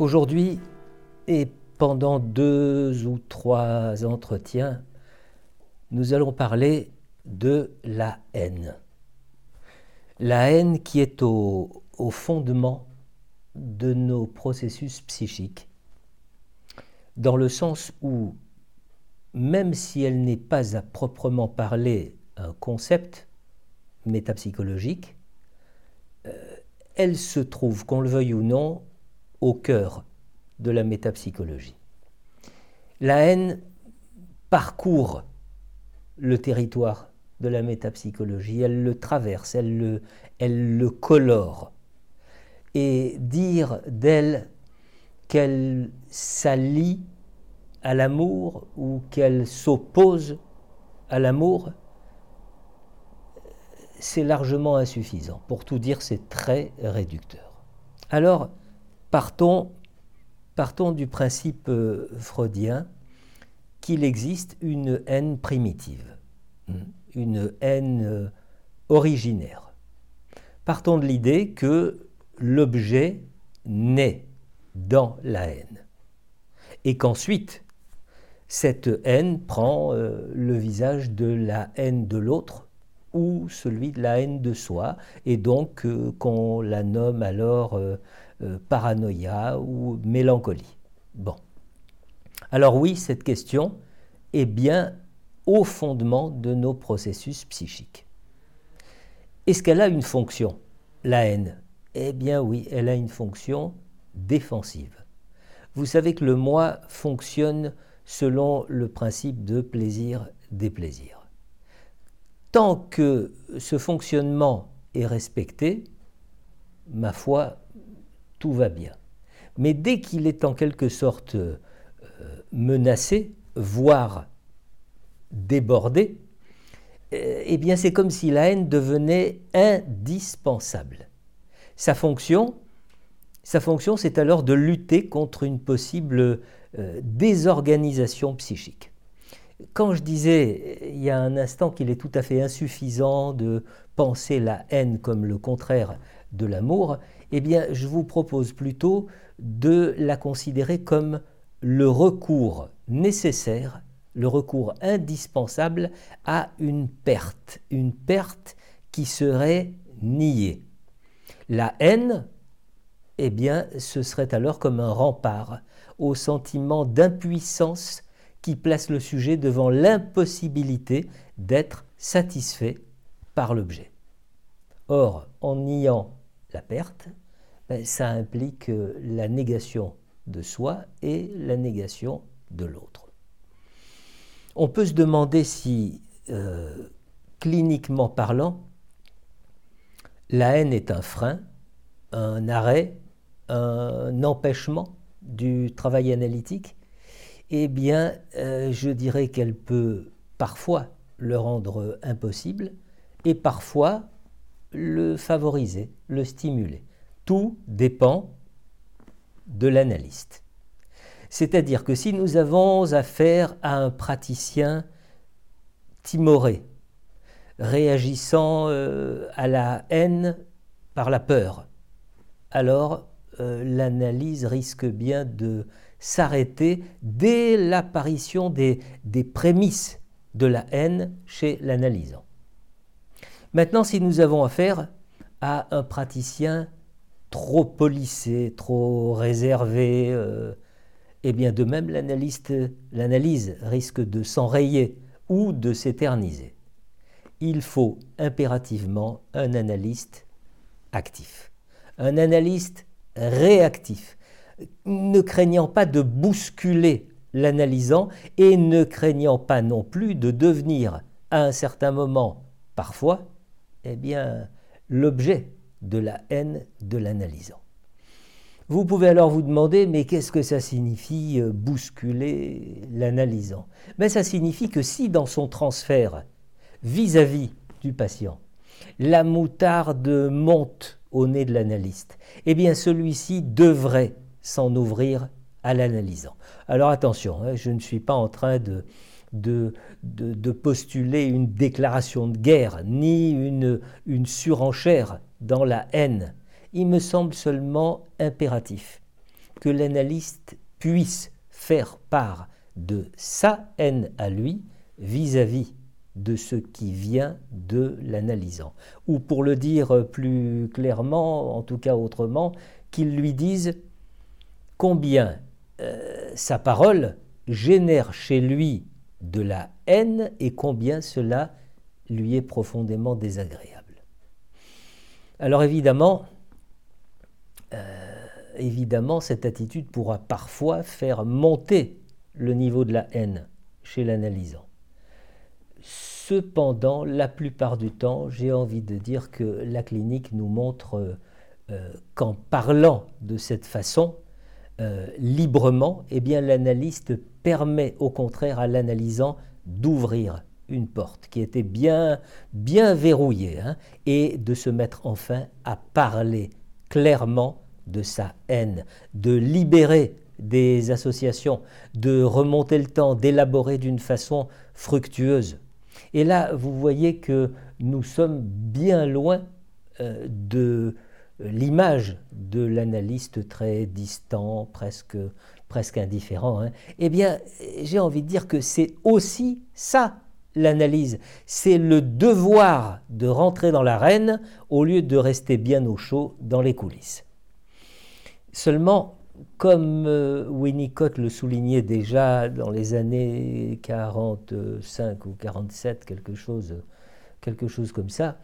Aujourd'hui, et pendant deux ou trois entretiens, nous allons parler de la haine. La haine qui est au, fondement de nos processus psychiques, dans le sens où, même si elle n'est pas à proprement parler un concept métapsychologique, euh, elle se trouve, qu'on le veuille ou non, au cœur de la métapsychologie. La haine parcourt le territoire de la métapsychologie, elle le traverse, elle le, elle le colore. Et dire d'elle qu'elle s'allie à l'amour ou qu'elle s'oppose à l'amour, c'est largement insuffisant. Pour tout dire, c'est très réducteur. Alors, partons, du principe euh, freudien qu'il existe une haine primitive, hmm, une haine euh, originaire. Partons de l'idée que l'objet naît dans la haine et qu'ensuite cette haine prend euh, le visage de la haine de l'autre ou celui de la haine de soi, et donc qu'on la nomme alors paranoïa ou mélancolie. Bon. Alors oui, cette question est bien au fondement de nos processus psychiques. Est-ce qu'elle a une fonction, la haine? Eh bien oui, elle a une fonction défensive. Vous savez que le moi fonctionne selon le principe de plaisir-déplaisir. Tant que ce fonctionnement est respecté, ma foi, tout va bien. Mais dès qu'il est en quelque sorte menacé, voire débordé, euh, eh bien c'est comme si la haine devenait indispensable. Sa fonction, sa fonction c'est alors de lutter contre une possible euh, désorganisation psychique. Quand je disais il y a un instant qu'il est tout à fait insuffisant de penser la haine comme le contraire de l'amour, eh bien je vous propose plutôt de la considérer comme le recours nécessaire, le recours indispensable à une perte, une perte qui serait niée. La haine, eh bien, ce serait alors comme un rempart au sentiment d'impuissance qui place le sujet devant l'impossibilité d'être satisfait par l'objet. Or, en niant la perte, ben, ça implique la négation de soi et la négation de l'autre. On peut se demander si, euh, cliniquement parlant, la haine est un frein, un arrêt, un empêchement du travail analytique. Eh bien, euh, je dirais qu'elle peut parfois le rendre impossible et parfois le favoriser, le stimuler. Tout dépend de l'analyste. C'est-à-dire que si nous avons affaire à un praticien timoré, réagissant euh, à la haine par la peur, alors euh, l'analyse risque bien de s'arrêter dès l'apparition des, des prémices de la haine chez l'analysant. Maintenant, si nous avons affaire à un praticien trop polissé, trop réservé, euh, eh bien de même l'analyse risque de s'enrayer ou de s'éterniser. Il faut impérativement un analyste actif, un analyste réactif, ne craignant pas de bousculer l'analysant et ne craignant pas non plus de devenir à un certain moment, parfois, eh bien, l'objet de la haine de l'analysant. Vous pouvez alors vous demander, mais qu'est-ce que ça signifie euh, bousculer l'analysant? Mais ça signifie que si dans son transfert vis-à-vis du patient, la moutarde monte au nez de l'analyste, eh bien celui-ci devrait s'en ouvrir à l'analysant. Alors attention, hein, je ne suis pas en train de, de, postuler une déclaration de guerre, ni une, une surenchère dans la haine. Il me semble seulement impératif que l'analyste puisse faire part de sa haine à lui vis-à-vis de ce qui vient de l'analysant. Ou pour le dire plus clairement, en tout cas autrement, qu'il lui dise combien euh, sa parole génère chez lui de la haine et combien cela lui est profondément désagréable. Alors évidemment, euh, évidemment, cette attitude pourra parfois faire monter le niveau de la haine chez l'analysant. Cependant, la plupart du temps, j'ai envie de dire que la clinique nous montre euh, qu'en parlant de cette façon, euh, librement, eh bien l'analyste permet au contraire à l'analysant d'ouvrir une porte qui était bien, bien verrouillée hein, et de se mettre enfin à parler clairement de sa haine, de libérer des associations, de remonter le temps, d'élaborer d'une façon fructueuse. Et là, vous voyez que nous sommes bien loin euh, de l'image de l'analyste très distant, presque, presque indifférent. Hein. Eh bien, j'ai envie de dire que c'est aussi ça l'analyse, c'est le devoir de rentrer dans l'arène au lieu de rester bien au chaud dans les coulisses. Seulement, comme euh, Winnicott le soulignait déjà dans les années 45 ou 47, quelque chose, quelque chose comme ça,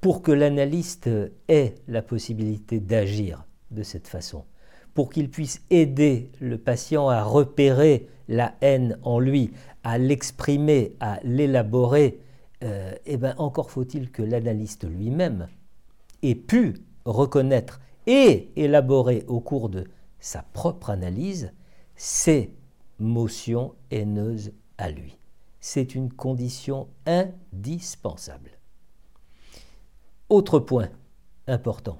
pour que l'analyste ait la possibilité d'agir de cette façon, pour qu'il puisse aider le patient à repérer la haine en lui, à l'exprimer, à l'élaborer, euh, eh bien encore faut-il que l'analyste lui-même ait pu reconnaître et élaborer au cours de sa propre analyse ces motions haineuses à lui. C'est une condition indispensable. Autre point important,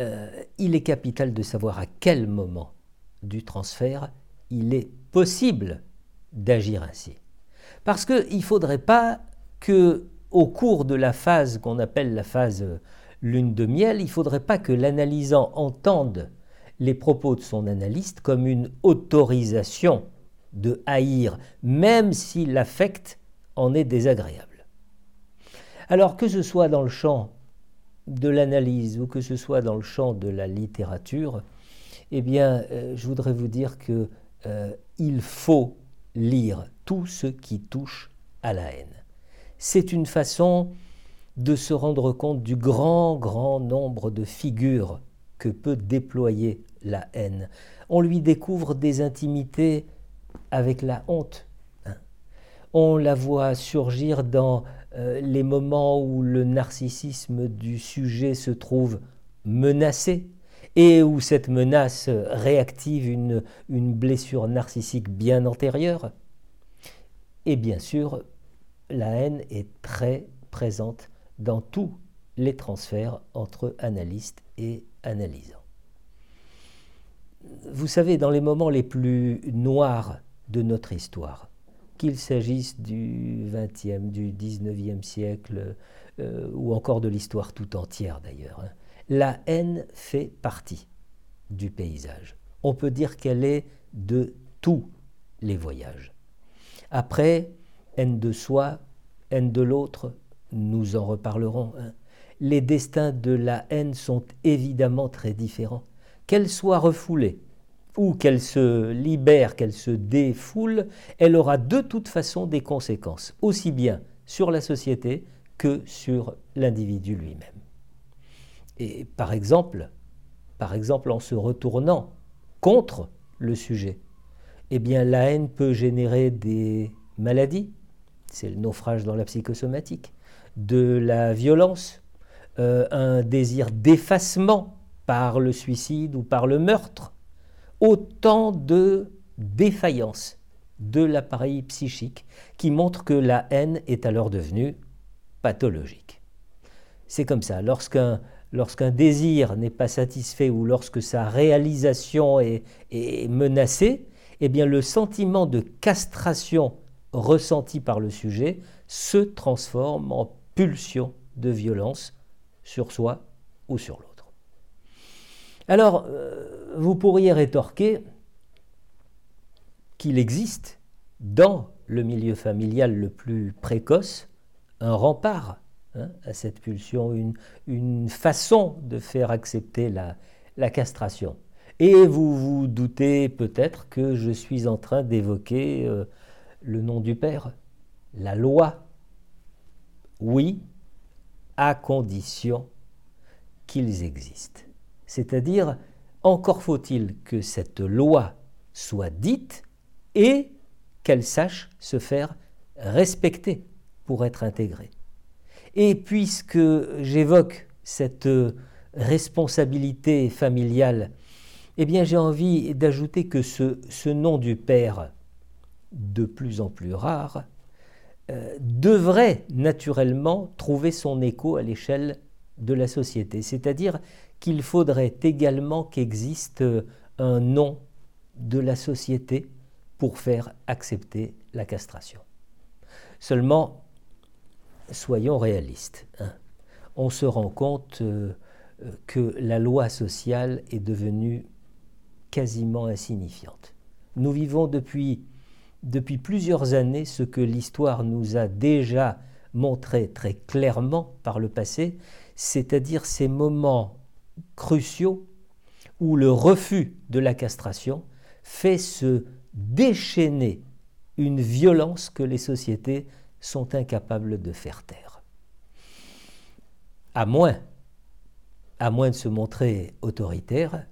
euh, il est capital de savoir à quel moment du transfert il est possible d'agir ainsi. Parce qu'il ne faudrait pas que, au cours de la phase qu'on appelle la phase lune de miel, il ne faudrait pas que l'analysant entende les propos de son analyste comme une autorisation de haïr, même si l'affect en est désagréable. Alors que ce soit dans le champ de l'analyse ou que ce soit dans le champ de la littérature, eh bien, euh, je voudrais vous dire que euh, il faut lire tout ce qui touche à la haine. C'est une façon de se rendre compte du grand, grand nombre de figures que peut déployer la haine. On lui découvre des intimités avec la honte. Hein. On la voit surgir dans euh, les moments où le narcissisme du sujet se trouve menacé et où cette menace réactive une, une blessure narcissique bien antérieure. Et bien sûr, la haine est très présente dans tous les transferts entre analystes et analysants. Vous savez, dans les moments les plus noirs de notre histoire, qu'il s'agisse du XXe, du XIXe siècle, euh, ou encore de l'histoire tout entière d'ailleurs, hein, la haine fait partie du paysage. On peut dire qu'elle est de tous les voyages. Après, haine de soi, haine de l'autre, nous en reparlerons. Hein. Les destins de la haine sont évidemment très différents. Qu'elle soit refoulée ou qu'elle se libère, qu'elle se défoule, elle aura de toute façon des conséquences, aussi bien sur la société que sur l'individu lui-même. Et par exemple, par exemple en se retournant contre le sujet, eh bien la haine peut générer des maladies, c'est le naufrage dans la psychosomatique, de la violence, euh, un désir d'effacement par le suicide ou par le meurtre, autant de défaillances de l'appareil psychique qui montrent que la haine est alors devenue pathologique. C'est comme ça, lorsqu'un désir n'est pas satisfait ou lorsque sa réalisation est, menacée, eh bien le sentiment de castration ressenti par le sujet se transforme en pulsion de violence sur soi ou sur l'autre. Alors, euh, vous pourriez rétorquer qu'il existe dans le milieu familial le plus précoce un rempart hein, à cette pulsion, une, façon de faire accepter la, castration. Et vous vous doutez peut-être que je suis en train d'évoquer euh, le nom du Père, la loi. Oui, à condition qu'ils existent. C'est-à-dire, encore faut-il que cette loi soit dite et qu'elle sache se faire respecter pour être intégrée. Et puisque j'évoque cette responsabilité familiale, eh bien j'ai envie d'ajouter que ce, nom du Père, de plus en plus rare, euh, devrait naturellement trouver son écho à l'échelle de la société. C'est-à-dire qu'il faudrait également qu'existe un nom de la société pour faire accepter la castration. Seulement, soyons réalistes. Hein. On se rend compte euh, que la loi sociale est devenue quasiment insignifiante. Nous vivons depuis plusieurs années ce que l'histoire nous a déjà montré très clairement par le passé, c'est-à-dire ces moments cruciaux où le refus de la castration fait se déchaîner une violence que les sociétés sont incapables de faire taire. À moins, à moins de se montrer autoritaire,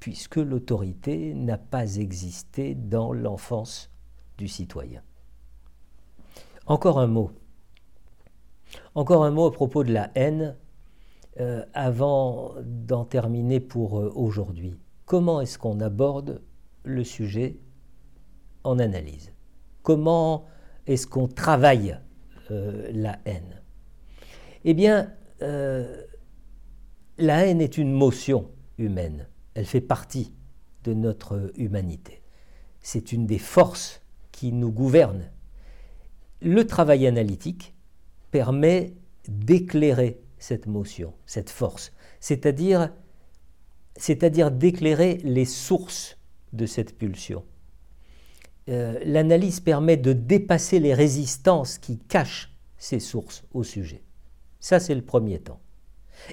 puisque l'autorité n'a pas existé dans l'enfance du citoyen. Encore un mot. Encore un mot à propos de la haine, euh, avant d'en terminer pour euh, aujourd'hui. Comment est-ce qu'on aborde le sujet en analyse? Comment est-ce qu'on travaille euh, la haine? Eh bien, la haine est une motion humaine. Elle fait partie de notre humanité. C'est une des forces qui nous gouverne. Le travail analytique permet d'éclairer cette motion, cette force, c'est-à-dire c'est-à-dire d'éclairer les sources de cette pulsion. Euh, l'analyse permet de dépasser les résistances qui cachent ces sources au sujet. Ça, c'est le premier temps.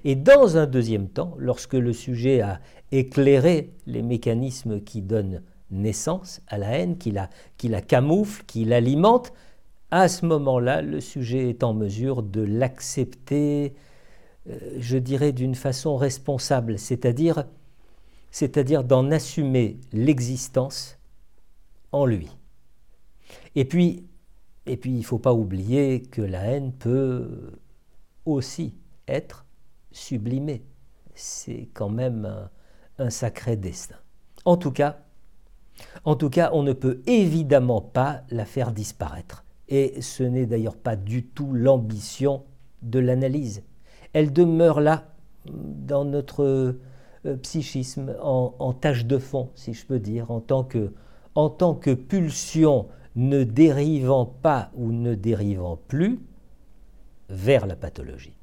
Et dans un deuxième temps, lorsque le sujet a éclairé les mécanismes qui donnent naissance à la haine, qui la, qui la camoufle, qui l'alimente, à ce moment-là, le sujet est en mesure de l'accepter, je dirais, d'une façon responsable, c'est-à-dire c'est-à-dire d'en assumer l'existence en lui. Et puis, et puis il ne faut pas oublier que la haine peut aussi être sublimée. C'est quand même un, un, sacré destin. En tout cas, en tout cas, on ne peut évidemment pas la faire disparaître. Et ce n'est d'ailleurs pas du tout l'ambition de l'analyse. Elle demeure là dans notre euh, psychisme en, tâche de fond, si je peux dire, en tant que, en tant que pulsion ne dérivant pas ou ne dérivant plus vers la pathologie.